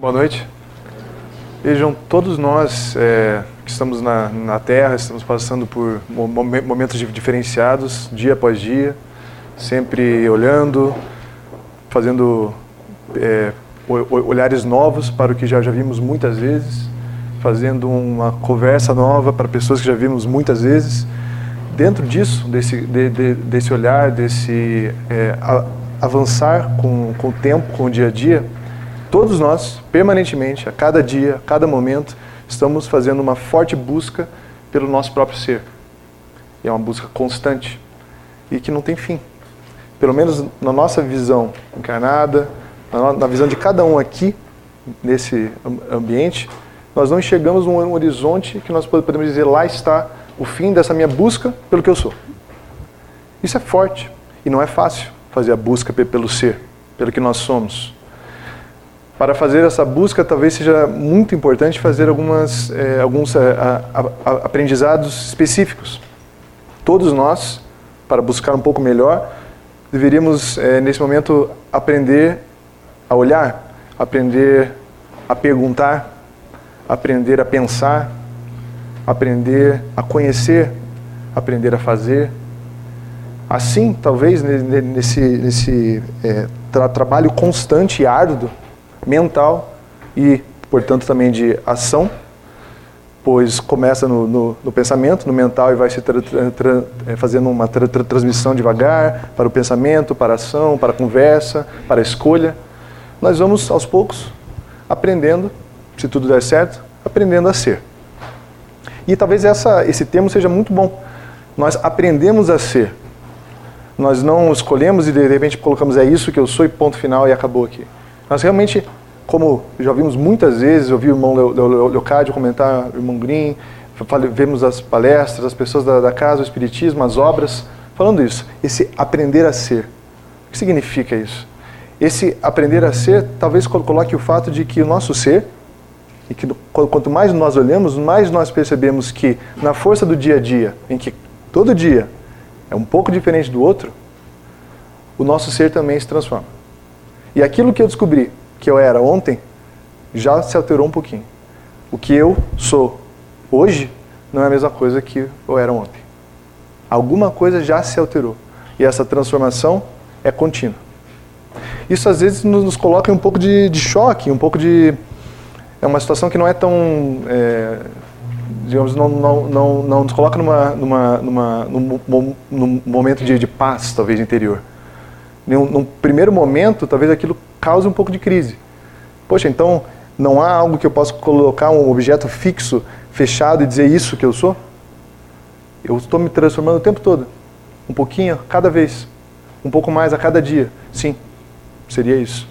Boa noite. Vejam, todos nós é, que estamos na, na Terra, estamos passando por momentos diferenciados, dia após dia, sempre olhando, fazendo é, olhares novos para o que já, já vimos muitas vezes, fazendo uma conversa nova para pessoas que já vimos muitas vezes. Dentro disso, desse, de, de, desse olhar, desse é, avançar com, com o tempo, com o dia a dia, Todos nós, permanentemente, a cada dia, a cada momento, estamos fazendo uma forte busca pelo nosso próprio ser. E é uma busca constante e que não tem fim. Pelo menos na nossa visão encarnada, na visão de cada um aqui, nesse ambiente, nós não enxergamos um horizonte que nós podemos dizer lá está o fim dessa minha busca pelo que eu sou. Isso é forte e não é fácil fazer a busca pelo ser, pelo que nós somos. Para fazer essa busca, talvez seja muito importante fazer algumas, é, alguns é, a, a, aprendizados específicos. Todos nós, para buscar um pouco melhor, deveríamos, é, nesse momento, aprender a olhar, aprender a perguntar, aprender a pensar, aprender a conhecer, aprender a fazer. Assim, talvez, nesse, nesse é, tra trabalho constante e árduo, mental e, portanto, também de ação, pois começa no, no, no pensamento, no mental, e vai se tra tra é, fazendo uma tra transmissão devagar para o pensamento, para a ação, para a conversa, para a escolha. Nós vamos, aos poucos, aprendendo, se tudo der certo, aprendendo a ser. E talvez essa, esse termo seja muito bom. Nós aprendemos a ser. Nós não escolhemos e de repente colocamos é isso que eu sou e ponto final e acabou aqui. Nós realmente como já vimos muitas vezes, ouvi o irmão Leocádio comentar, o irmão Green, vemos as palestras, as pessoas da, da casa, o espiritismo, as obras, falando isso, esse aprender a ser. O que significa isso? Esse aprender a ser talvez coloque o fato de que o nosso ser, e que quanto mais nós olhamos, mais nós percebemos que na força do dia a dia, em que todo dia é um pouco diferente do outro, o nosso ser também se transforma. E aquilo que eu descobri que eu era ontem já se alterou um pouquinho. O que eu sou hoje não é a mesma coisa que eu era ontem. Alguma coisa já se alterou. E essa transformação é contínua. Isso às vezes nos coloca em um pouco de, de choque, um pouco de. É uma situação que não é tão. É, digamos, não, não, não, não nos coloca numa, numa, numa, num, num momento de, de paz, talvez, interior. Num, num primeiro momento, talvez aquilo causa um pouco de crise. Poxa, então não há algo que eu possa colocar um objeto fixo, fechado e dizer isso que eu sou? Eu estou me transformando o tempo todo. Um pouquinho cada vez. Um pouco mais a cada dia. Sim, seria isso.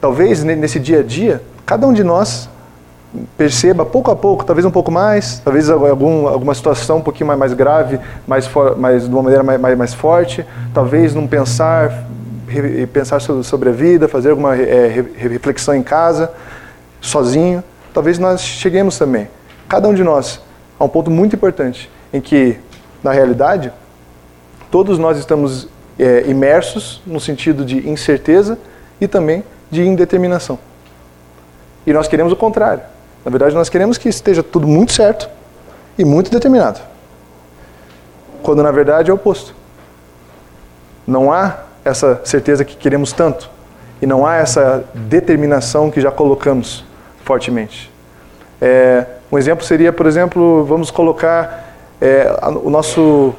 Talvez nesse dia a dia, cada um de nós perceba pouco a pouco, talvez um pouco mais, talvez algum, alguma situação um pouquinho mais, mais grave, mais, for, mais de uma maneira mais, mais, mais forte, talvez num pensar pensar sobre a vida, fazer alguma é, reflexão em casa, sozinho. Talvez nós cheguemos também, cada um de nós, a um ponto muito importante, em que, na realidade, todos nós estamos é, imersos no sentido de incerteza e também de indeterminação. E nós queremos o contrário. Na verdade, nós queremos que esteja tudo muito certo e muito determinado. Quando na verdade é o oposto. Não há essa certeza que queremos tanto e não há essa determinação que já colocamos fortemente. É, um exemplo seria, por exemplo, vamos colocar é, o nosso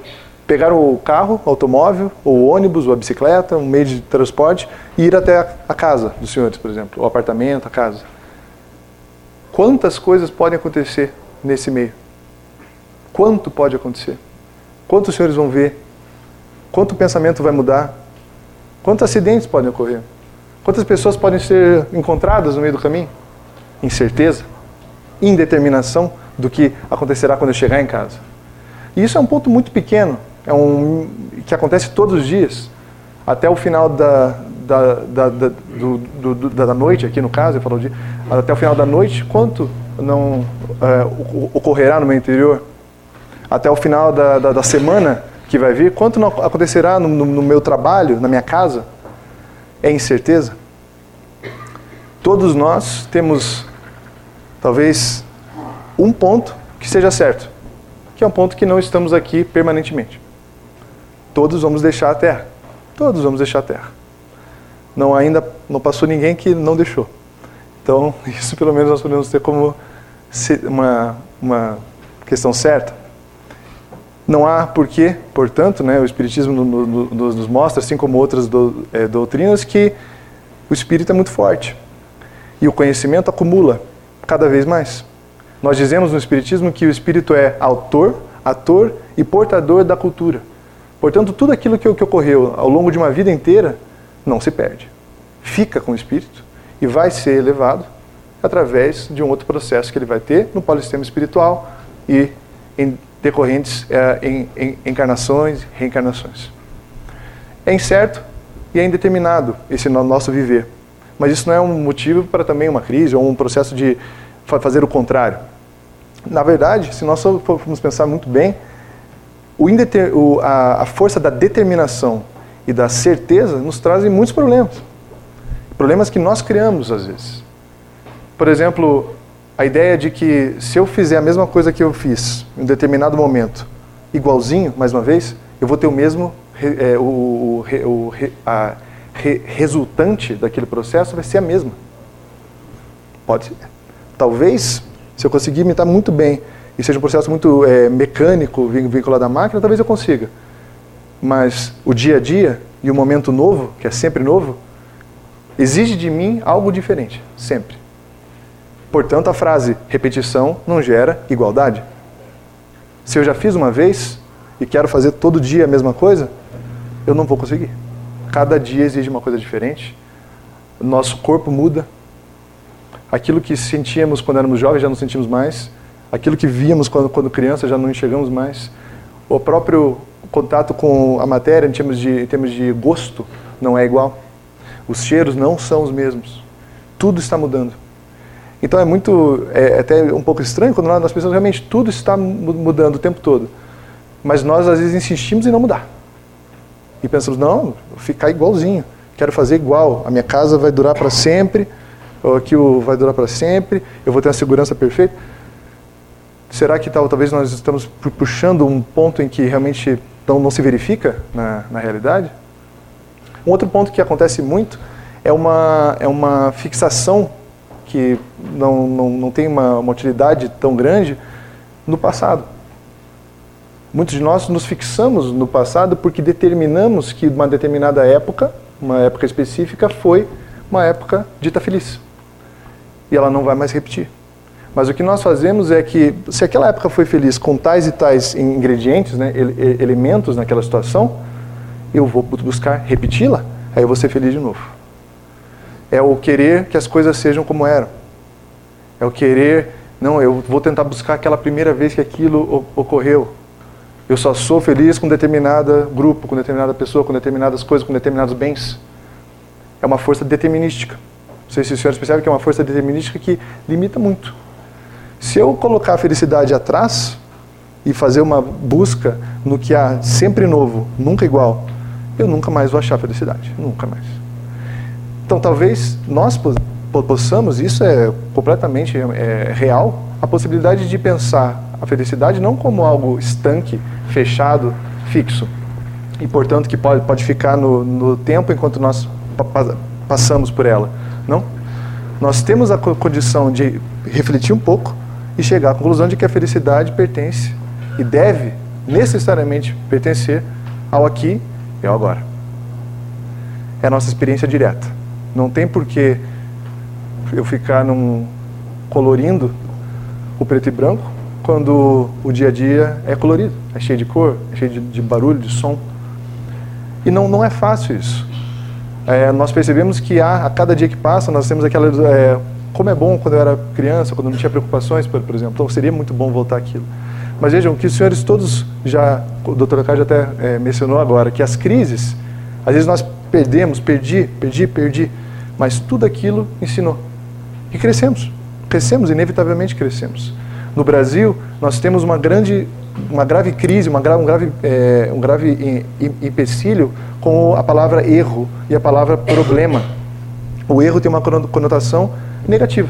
pegar o carro, o automóvel, ou o ônibus, ou a bicicleta, um meio de transporte e ir até a casa dos senhores, por exemplo, o apartamento, a casa. Quantas coisas podem acontecer nesse meio? Quanto pode acontecer? Quantos senhores vão ver? Quanto pensamento vai mudar? Quantos acidentes podem ocorrer? Quantas pessoas podem ser encontradas no meio do caminho? Incerteza, indeterminação do que acontecerá quando eu chegar em casa. E isso é um ponto muito pequeno, é um que acontece todos os dias, até o final da, da, da, da, do, do, da noite, aqui no caso, eu falo até o final da noite, quanto não é, ocorrerá no meu interior? Até o final da, da, da semana, que vai vir, quanto não acontecerá no, no meu trabalho, na minha casa, é incerteza. Todos nós temos talvez um ponto que seja certo, que é um ponto que não estamos aqui permanentemente. Todos vamos deixar a Terra. Todos vamos deixar a Terra. Não ainda não passou ninguém que não deixou. Então, isso pelo menos nós podemos ter como uma, uma questão certa. Não há porquê, portanto, né, o Espiritismo no, no, nos mostra, assim como outras do, é, doutrinas, que o Espírito é muito forte. E o conhecimento acumula cada vez mais. Nós dizemos no Espiritismo que o Espírito é autor, ator e portador da cultura. Portanto, tudo aquilo que, que ocorreu ao longo de uma vida inteira não se perde. Fica com o Espírito e vai ser elevado através de um outro processo que ele vai ter no polissistema espiritual e em decorrentes é, em, em encarnações, reencarnações. É incerto e é indeterminado esse nosso viver. Mas isso não é um motivo para também uma crise ou um processo de fazer o contrário. Na verdade, se nós formos pensar muito bem, a, a força da determinação e da certeza nos trazem muitos problemas. Problemas que nós criamos às vezes. Por exemplo, a ideia de que se eu fizer a mesma coisa que eu fiz em um determinado momento, igualzinho, mais uma vez, eu vou ter o mesmo, é, o, o, o a re, resultante daquele processo vai ser a mesma. Pode. Talvez, se eu conseguir imitar muito bem e seja um processo muito é, mecânico, vinculado à máquina, talvez eu consiga. Mas o dia a dia e o momento novo, que é sempre novo, exige de mim algo diferente, sempre. Portanto, a frase repetição não gera igualdade. Se eu já fiz uma vez e quero fazer todo dia a mesma coisa, eu não vou conseguir. Cada dia exige uma coisa diferente. Nosso corpo muda. Aquilo que sentíamos quando éramos jovens já não sentimos mais. Aquilo que víamos quando, quando criança já não enxergamos mais. O próprio contato com a matéria em termos de, em termos de gosto não é igual. Os cheiros não são os mesmos. Tudo está mudando. Então é muito, é, é até um pouco estranho quando nós, pensamos realmente tudo está mudando o tempo todo. Mas nós às vezes insistimos em não mudar. E pensamos, não, ficar igualzinho, quero fazer igual, a minha casa vai durar para sempre, ou aquilo vai durar para sempre, eu vou ter a segurança perfeita. Será que tal, talvez nós estamos puxando um ponto em que realmente não, não se verifica na, na realidade? Um outro ponto que acontece muito é uma, é uma fixação que não, não, não tem uma, uma utilidade tão grande no passado. Muitos de nós nos fixamos no passado porque determinamos que uma determinada época, uma época específica, foi uma época dita feliz. E ela não vai mais repetir. Mas o que nós fazemos é que, se aquela época foi feliz com tais e tais ingredientes, né, elementos naquela situação, eu vou buscar repeti-la, aí eu vou ser feliz de novo é o querer que as coisas sejam como eram. É o querer, não, eu vou tentar buscar aquela primeira vez que aquilo ocorreu. Eu só sou feliz com determinado grupo, com determinada pessoa, com determinadas coisas, com determinados bens. É uma força determinística. Não sei se os senhores percebem que é uma força determinística que limita muito. Se eu colocar a felicidade atrás e fazer uma busca no que há sempre novo, nunca igual, eu nunca mais vou achar felicidade. Nunca mais. Então, talvez nós possamos, isso é completamente é, real, a possibilidade de pensar a felicidade não como algo estanque, fechado, fixo, e portanto que pode, pode ficar no, no tempo enquanto nós pa passamos por ela. Não. Nós temos a condição de refletir um pouco e chegar à conclusão de que a felicidade pertence e deve necessariamente pertencer ao aqui e ao agora. É a nossa experiência direta. Não tem porquê eu ficar num colorindo o preto e branco quando o dia a dia é colorido, é cheio de cor, é cheio de, de barulho, de som. E não, não é fácil isso. É, nós percebemos que há, a cada dia que passa, nós temos aquela. É, como é bom quando eu era criança, quando não tinha preocupações, por, por exemplo. Então seria muito bom voltar aquilo. Mas vejam que os senhores todos já, o doutor Ricardo até é, mencionou agora, que as crises, às vezes nós perdemos, perdi, perdi, perdi, mas tudo aquilo ensinou. E crescemos, crescemos, inevitavelmente crescemos. No Brasil, nós temos uma grande, uma grave crise, uma, um grave, é, um grave empecilho com a palavra erro e a palavra problema. O erro tem uma conotação negativa.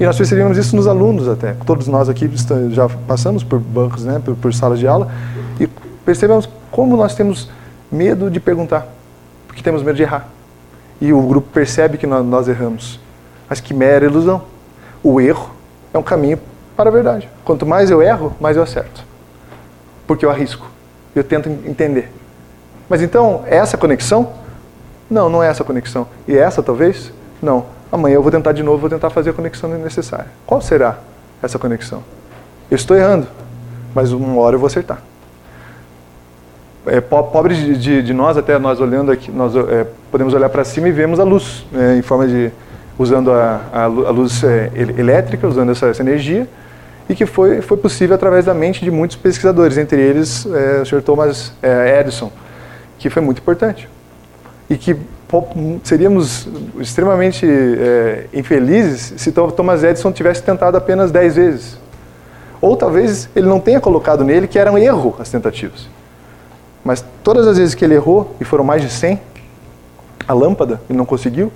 E nós percebemos isso nos alunos até. Todos nós aqui já passamos por bancos, né, por, por salas de aula, e percebemos como nós temos medo de perguntar, porque temos medo de errar. E o grupo percebe que nós, nós erramos. Mas que mera ilusão. O erro é um caminho para a verdade. Quanto mais eu erro, mais eu acerto. Porque eu arrisco. Eu tento entender. Mas então, é essa conexão? Não, não é essa conexão. E é essa talvez? Não. Amanhã eu vou tentar de novo, vou tentar fazer a conexão necessária. Qual será essa conexão? Eu estou errando, mas uma hora eu vou acertar. É, pobre de, de, de, nós, até nós olhando aqui, nós é, podemos olhar para cima e vemos a luz, né, em forma de usando a, a, a luz é, elétrica, usando essa, essa, energia, e que foi, foi possível através da mente de muitos pesquisadores, entre eles é, o Sr. Thomas é, Edison, que foi muito importante. E que seríamos extremamente é, infelizes se Thomas Edison tivesse tentado apenas 10 vezes. Ou talvez ele não tenha colocado nele que era um erro as tentativas. Mas todas as vezes que ele errou, e foram mais de 100, a lâmpada, ele não conseguiu,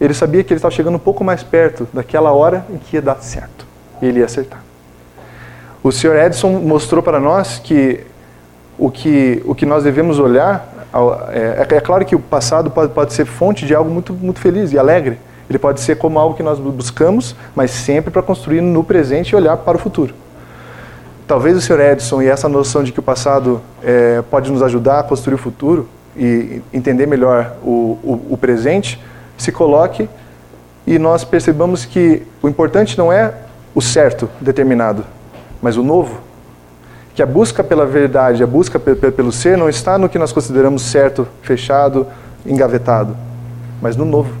ele sabia que ele estava chegando um pouco mais perto daquela hora em que ia dar certo. Ele ia acertar. O Sr. Edison mostrou para nós que o que, o que nós devemos olhar é, é, claro que o passado pode, pode ser fonte de algo muito, muito feliz e alegre. Ele pode ser como algo que nós buscamos, mas sempre para construir no presente e olhar para o futuro. Talvez o Sr. Edison e essa noção de que o passado é, pode nos ajudar a construir o futuro e entender melhor o, o, o presente, se coloque e nós percebamos que o importante não é o certo determinado, mas o novo que a busca pela verdade, a busca pelo ser não está no que nós consideramos certo, fechado, engavetado, mas no novo.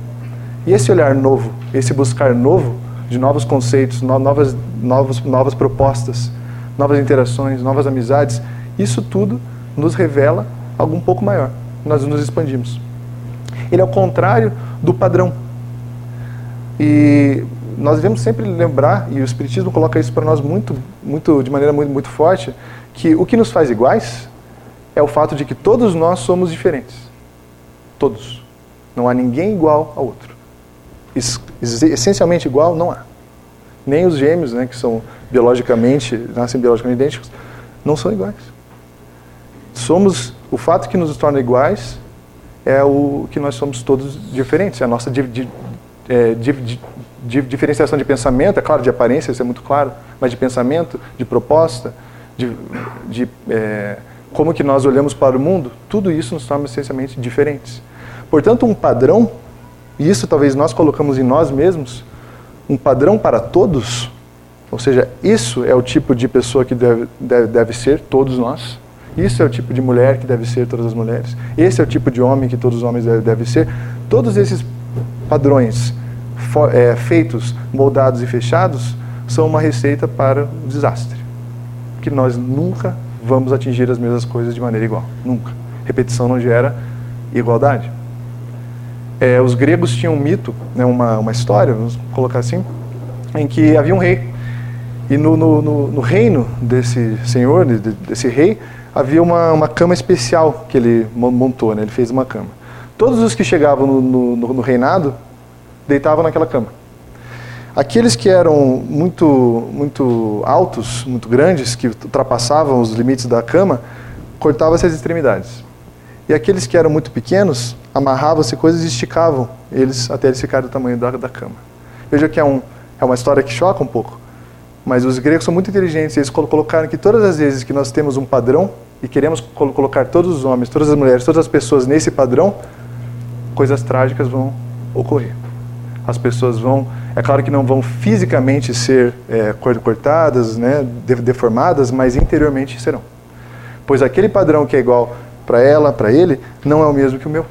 E esse olhar novo, esse buscar novo, de novos conceitos, novas, novas, novas propostas, novas interações, novas amizades, isso tudo nos revela algo um pouco maior. Nós nos expandimos. Ele é o contrário do padrão. E nós devemos sempre lembrar, e o Espiritismo coloca isso para nós muito, muito, de maneira muito, muito forte, que o que nos faz iguais é o fato de que todos nós somos diferentes. Todos. Não há ninguém igual ao outro. Essencialmente igual, não há. Nem os gêmeos, né, que são biologicamente, nascem biologicamente idênticos, não são iguais. Somos, o fato que nos torna iguais é o que nós somos todos diferentes, é a nossa di, di, é, di, de diferenciação de pensamento, é claro, de aparência, isso é muito claro, mas de pensamento, de proposta, de, de é, como que nós olhamos para o mundo, tudo isso nos torna essencialmente diferentes. Portanto, um padrão, e isso talvez nós colocamos em nós mesmos, um padrão para todos, ou seja, isso é o tipo de pessoa que deve, deve, deve ser todos nós. Isso é o tipo de mulher que deve ser todas as mulheres. Esse é o tipo de homem que todos os homens devem deve ser. Todos esses padrões é, feitos, moldados e fechados, são uma receita para o desastre. Que nós nunca vamos atingir as mesmas coisas de maneira igual. Nunca. Repetição não gera igualdade. É, os gregos tinham um mito, né, uma, uma história, vamos colocar assim, em que havia um rei. E no, no, no, no reino desse senhor, desse rei, havia uma, uma cama especial que ele montou, né, ele fez uma cama. Todos os que chegavam no, no reinado deitavam naquela cama. Aqueles que eram muito, muito altos, muito grandes, que ultrapassavam os limites da cama, cortavam-se as extremidades. E aqueles que eram muito pequenos, amarravam-se coisas e esticavam eles até eles ficarem do tamanho da, da cama. Veja que é, um, é uma história que choca um pouco, mas os gregos são muito inteligentes. Eles colocaram que todas as vezes que nós temos um padrão e queremos colocar todos os homens, todas as mulheres, todas as pessoas nesse padrão, coisas trágicas vão ocorrer as pessoas vão, é claro que não vão fisicamente ser é, cortadas, né, deformadas, mas interiormente serão. Pois aquele padrão que é igual para ela, para ele, não é o mesmo que o meu.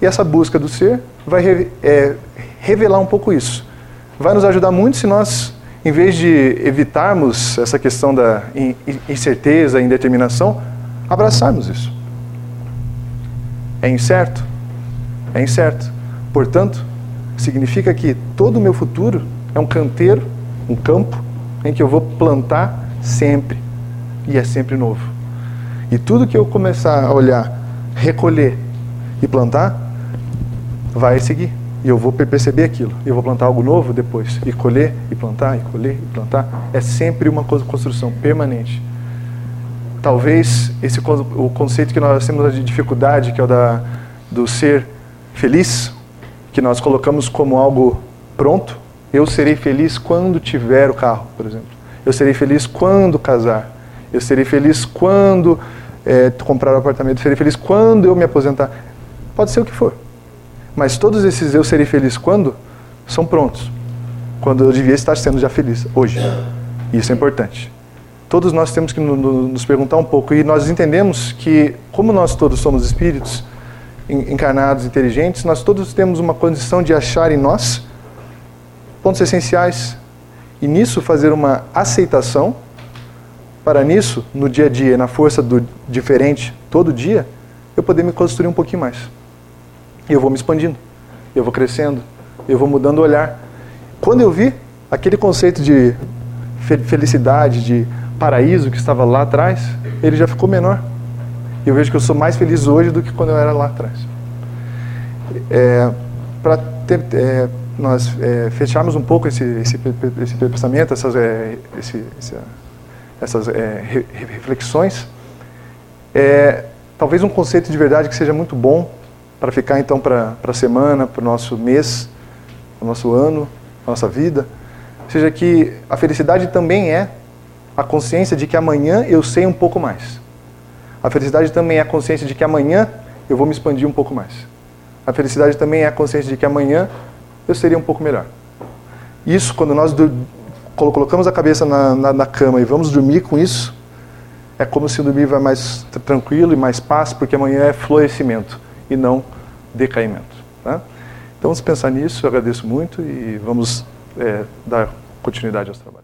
E essa busca do ser vai é, revelar um pouco isso. Vai nos ajudar muito se nós, em vez de evitarmos essa questão da incerteza, indeterminação, abraçarmos isso. É incerto? É incerto. Portanto, significa que todo o meu futuro é um canteiro, um campo, em que eu vou plantar sempre. E é sempre novo. E tudo que eu começar a olhar, recolher e plantar, vai seguir. E eu vou perceber aquilo. Eu vou plantar algo novo depois. E colher, e plantar, e colher, e plantar. É sempre uma construção permanente. Talvez esse o conceito que nós temos de dificuldade, que é o da, do ser feliz, que nós colocamos como algo pronto. Eu serei feliz quando tiver o carro, por exemplo. Eu serei feliz quando casar. Eu serei feliz quando é, comprar um apartamento. Eu serei feliz quando eu me aposentar. Pode ser o que for. Mas todos esses eu serei feliz quando são prontos. Quando eu devia estar sendo já feliz, hoje. Isso é importante. Todos nós temos que nos perguntar um pouco. E nós entendemos que, como nós todos somos espíritos encarnados, inteligentes, nós todos temos uma condição de achar em nós pontos essenciais. E nisso fazer uma aceitação, para nisso, no dia a dia, na força do diferente, todo dia, eu poder me construir um pouquinho mais. E eu vou me expandindo, eu vou crescendo, eu vou mudando o olhar. Quando eu vi aquele conceito de felicidade, de paraíso que estava lá atrás, ele já ficou menor. E eu vejo que eu sou mais feliz hoje do que quando eu era lá atrás. É, Para é, nós é, fecharmos um pouco esse, esse, esse pensamento, essas, é, esse, essas é, reflexões, é, talvez um conceito de verdade que seja muito bom para ficar então para a semana, para o nosso mês, para o nosso ano, para a nossa vida, seja que a felicidade também é a consciência de que amanhã eu sei um pouco mais. A felicidade também é a consciência de que amanhã eu vou me expandir um pouco mais. A felicidade também é a consciência de que amanhã eu seria um pouco melhor. Isso, quando nós colocamos a cabeça na, na, na cama e vamos dormir com isso, é como se dormir vai mais tranquilo e mais paz, porque amanhã é florescimento e não decaimento. Tá? Então vamos pensar nisso, eu agradeço muito e vamos é, dar continuidade aos trabalhos.